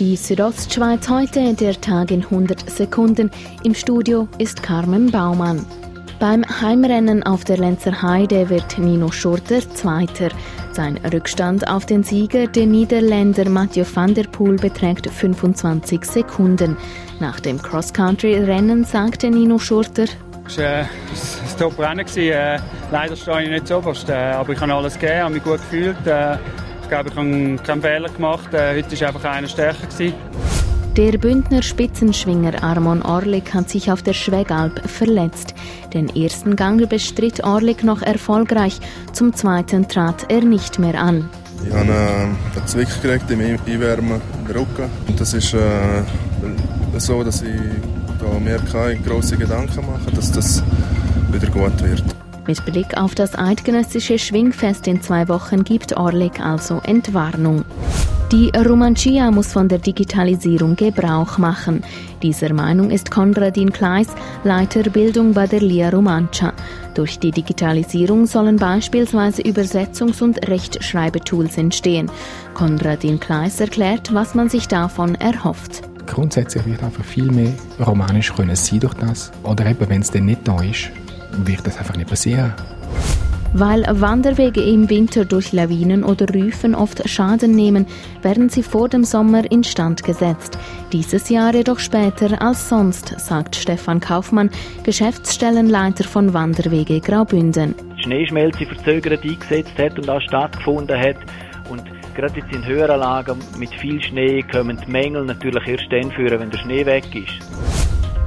Die Südostschweiz heute, der Tag in 100 Sekunden. Im Studio ist Carmen Baumann. Beim Heimrennen auf der Lenzer Heide wird Nino Schurter Zweiter. Sein Rückstand auf den Sieger, den Niederländer Mathieu van der Poel, beträgt 25 Sekunden. Nach dem Cross-Country-Rennen sagte Nino Schurter, es war äh, ein Top-Rennen. Äh, leider stehe ich nicht so oberst, äh, aber ich habe alles gegeben, habe mich gut gefühlt. Äh, ich glaube, ich habe keinen Fehler gemacht. Äh, heute war einfach einer stärker. Gewesen. Der Bündner Spitzenschwinger Armon Orlik hat sich auf der Schwegalp verletzt. Den ersten Gang bestritt Orlik noch erfolgreich, zum zweiten trat er nicht mehr an. Ich habe einen Zwick gekriegt im Einwärmen in den Rücken. Und das ist äh, so, dass ich da mir keine grossen Gedanken mache, dass das wieder gut wird. Mit Blick auf das eidgenössische Schwingfest in zwei Wochen gibt Orlik also Entwarnung. Die Romancia muss von der Digitalisierung Gebrauch machen. Dieser Meinung ist Konradin Kleis, Leiter Bildung bei der LIA Romancia. Durch die Digitalisierung sollen beispielsweise Übersetzungs- und Rechtschreibetools entstehen. Konradin Kleis erklärt, was man sich davon erhofft. Grundsätzlich wird einfach viel mehr romanisch können sein durch das. Oder eben, wenn es dann nicht da ist, wird das einfach nicht passieren. Weil Wanderwege im Winter durch Lawinen oder Rüfen oft Schaden nehmen, werden sie vor dem Sommer instand gesetzt. Dieses Jahr jedoch später als sonst, sagt Stefan Kaufmann, Geschäftsstellenleiter von Wanderwege Graubünden. Die Schneeschmelze verzögert eingesetzt hat und auch stattgefunden hat und gerade jetzt in höheren Lagen mit viel Schnee kommen die Mängel natürlich erst dann führen, wenn der Schnee weg ist.